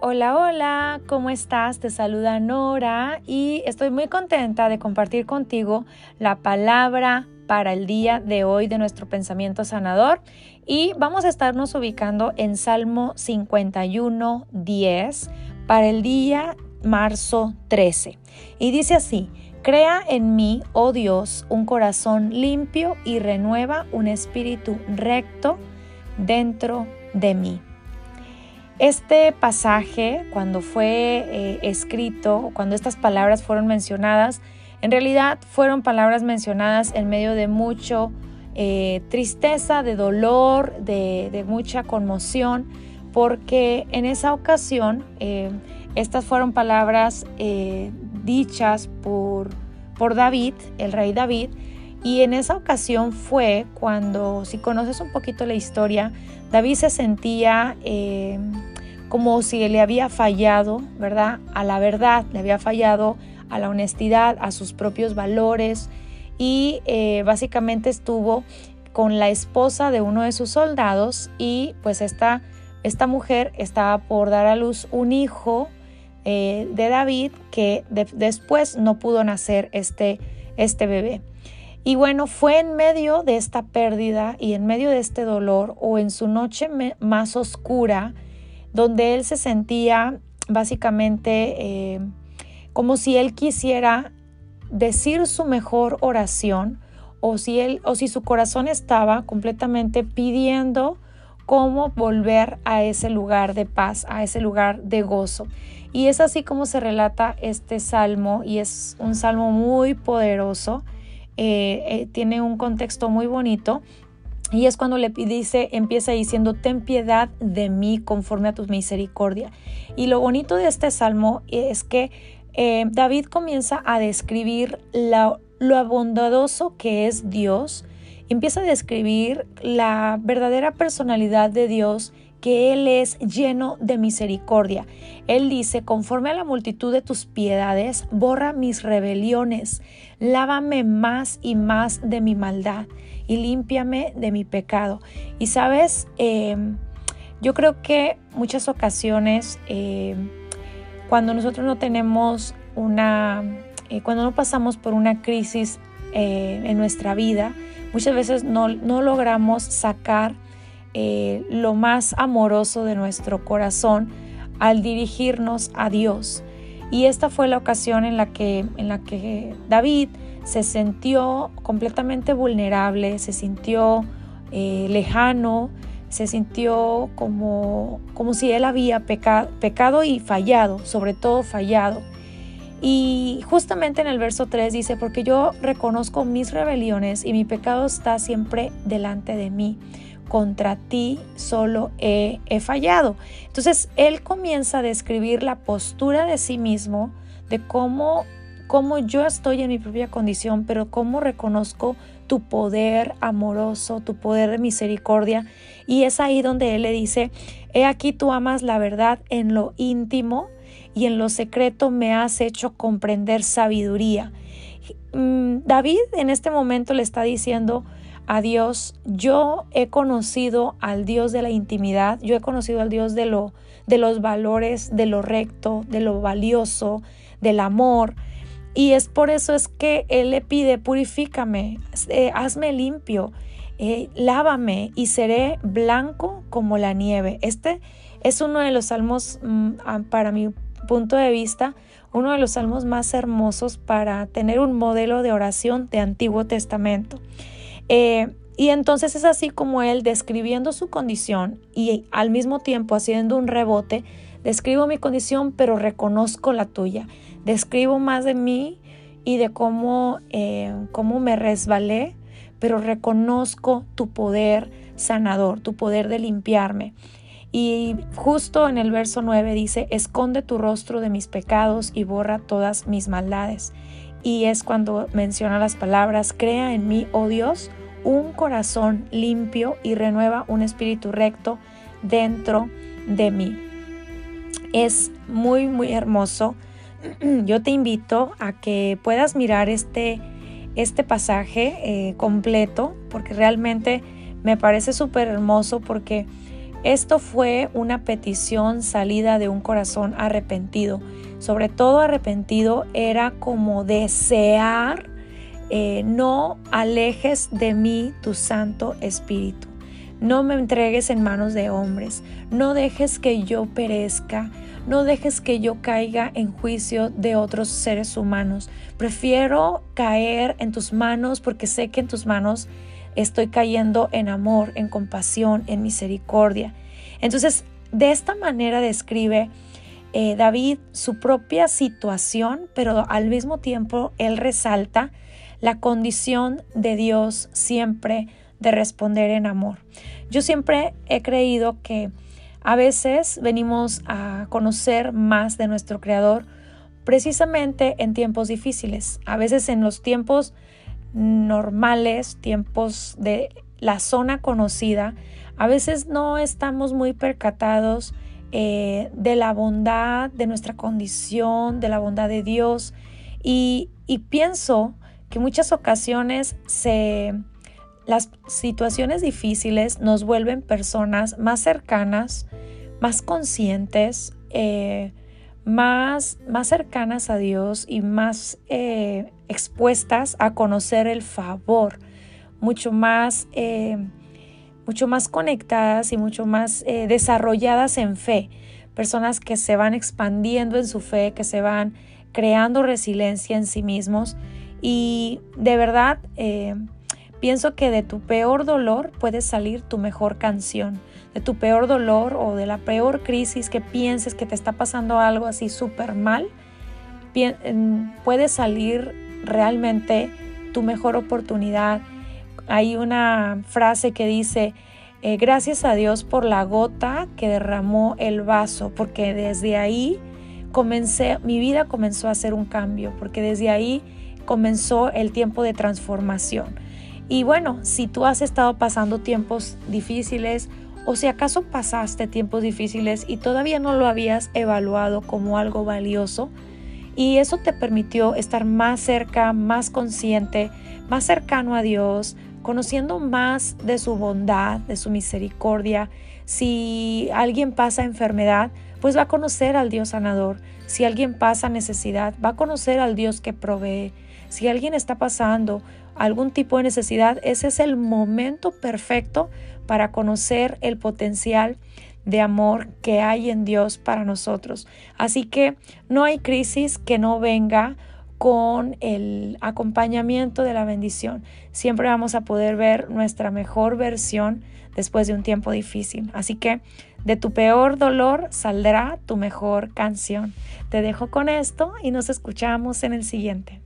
Hola, hola, ¿cómo estás? Te saluda Nora y estoy muy contenta de compartir contigo la palabra para el día de hoy de nuestro pensamiento sanador y vamos a estarnos ubicando en Salmo 51, 10 para el día marzo 13. Y dice así, Crea en mí, oh Dios, un corazón limpio y renueva un espíritu recto dentro de mí. Este pasaje, cuando fue eh, escrito, cuando estas palabras fueron mencionadas, en realidad fueron palabras mencionadas en medio de mucho eh, tristeza, de dolor, de, mucha conmoción, porque en esa ocasión eh, estas fueron palabras dichas por, por David, el rey David, y en esa ocasión fue cuando, si conoces un poquito la historia, David se sentía eh, como si le había fallado, ¿verdad? A la verdad, le había fallado a la honestidad, a sus propios valores y eh, básicamente estuvo con la esposa de uno de sus soldados y pues esta, esta mujer estaba por dar a luz un hijo eh, de David que después no pudo nacer este, este bebé. Y bueno, fue en medio de esta pérdida y en medio de este dolor o en su noche más oscura, donde él se sentía básicamente eh, como si él quisiera decir su mejor oración o si él o si su corazón estaba completamente pidiendo cómo volver a ese lugar de paz, a ese lugar de gozo. Y es así como se relata este salmo y es un salmo muy poderoso eh, eh, tiene un contexto muy bonito. Y es cuando le dice, empieza diciendo, ten piedad de mí conforme a tu misericordia. Y lo bonito de este salmo es que eh, David comienza a describir lo bondadoso que es Dios. Empieza a describir la verdadera personalidad de Dios que Él es lleno de misericordia. Él dice, conforme a la multitud de tus piedades, borra mis rebeliones, lávame más y más de mi maldad y límpiame de mi pecado. Y sabes, em, yo creo que muchas ocasiones, em, cuando nosotros no tenemos una, eh, cuando no pasamos por una crisis eh, en nuestra vida, muchas veces no, no logramos sacar eh, lo más amoroso de nuestro corazón al dirigirnos a Dios. Y esta fue la ocasión en la que, en la que David se sintió completamente vulnerable, se sintió eh, lejano, se sintió como, como si él había pecado y fallado, sobre todo fallado. Y justamente en el verso 3 dice, porque yo reconozco mis rebeliones y mi pecado está siempre delante de mí contra ti solo he, fallado. Entonces él comienza a describir la postura de sí mismo, de cómo, cómo yo estoy en mi propia condición, pero cómo reconozco tu poder amoroso, tu poder de misericordia. Y es ahí donde él le dice, he aquí tú amas la verdad en lo íntimo y en lo secreto me has hecho comprender sabiduría. Mm, David en este momento le está diciendo, a Dios, yo he conocido al Dios de la intimidad, yo he conocido al Dios de lo de los valores, de lo recto, de lo valioso, del amor. Y es por eso es que Él le pide, purifícame, eh, hazme limpio, eh, lávame y seré blanco como la nieve. Este es uno de los salmos, mm, para mi punto de vista, uno de los salmos más hermosos para tener un modelo de oración de Antiguo Testamento. Eh, y entonces es así como él, describiendo su condición y al mismo tiempo haciendo un rebote, describo mi condición, pero reconozco la tuya. Describo más de mí y de cómo, eh, cómo me resbalé, pero reconozco tu poder sanador, tu poder de limpiarme. Y justo en el verso 9 dice, esconde tu rostro de mis pecados y borra todas mis maldades. Y es cuando menciona las palabras, crea en mí, oh Dios, un corazón limpio y renueva un espíritu recto dentro de mí. Es muy, muy hermoso. Yo te invito a que puedas mirar este, este pasaje eh, completo porque realmente me parece súper hermoso porque Esto fue una petición salida de un corazón arrepentido. Sobre todo arrepentido era como desear, eh, no alejes de mí tu Santo Espíritu. No me entregues en manos de hombres. No dejes que yo perezca. No dejes que yo caiga en juicio de otros seres humanos. Prefiero caer en tus manos porque sé que en tus manos estoy cayendo en amor, en compasión, en misericordia. Entonces, de esta manera describe eh, David su propia situación, pero al mismo tiempo él resalta la condición de Dios siempre de responder en amor. Yo siempre he creído que a veces venimos a conocer más de nuestro Creador precisamente en tiempos difíciles, a veces en los tiempos normales, tiempos de la zona conocida, a veces no estamos muy percatados eh, de la bondad de nuestra condición, de la bondad de Dios. Y, y pienso que muchas ocasiones se las situaciones difíciles nos vuelven personas más cercanas, más conscientes, eh, más, más, cercanas a Dios y más eh, expuestas a conocer el favor, mucho más, mucho más conectadas y mucho más desarrolladas en fe. Personas que se van expandiendo en su fe, que se van creando resiliencia en sí mismos y de verdad Pienso que de tu peor dolor puede salir tu mejor canción. De tu peor dolor o de la peor crisis que pienses que te está pasando algo así súper mal, puede salir realmente tu mejor oportunidad. Hay una frase que dice, eh, gracias a Dios por la gota que derramó el vaso, porque desde ahí comencé, mi vida comenzó a hacer un cambio, porque desde ahí comenzó el tiempo de transformación. Y bueno, si tú has estado pasando tiempos difíciles o si acaso pasaste tiempos difíciles y todavía no lo habías evaluado como algo valioso, y eso te permitió estar más cerca, más consciente, más cercano a Dios, conociendo más de su bondad, de su misericordia. Si alguien pasa enfermedad, pues va a conocer al Dios sanador. Si alguien pasa necesidad, va a conocer al Dios que provee. Si alguien está pasando algún tipo de necesidad, ese es el momento perfecto para conocer el potencial de amor que hay en Dios para nosotros. Así que no hay crisis que no venga con el acompañamiento de la bendición. Siempre vamos a poder ver nuestra mejor versión después de un tiempo difícil. Así que de tu peor dolor saldrá tu mejor canción. Te dejo con esto y nos escuchamos en el siguiente.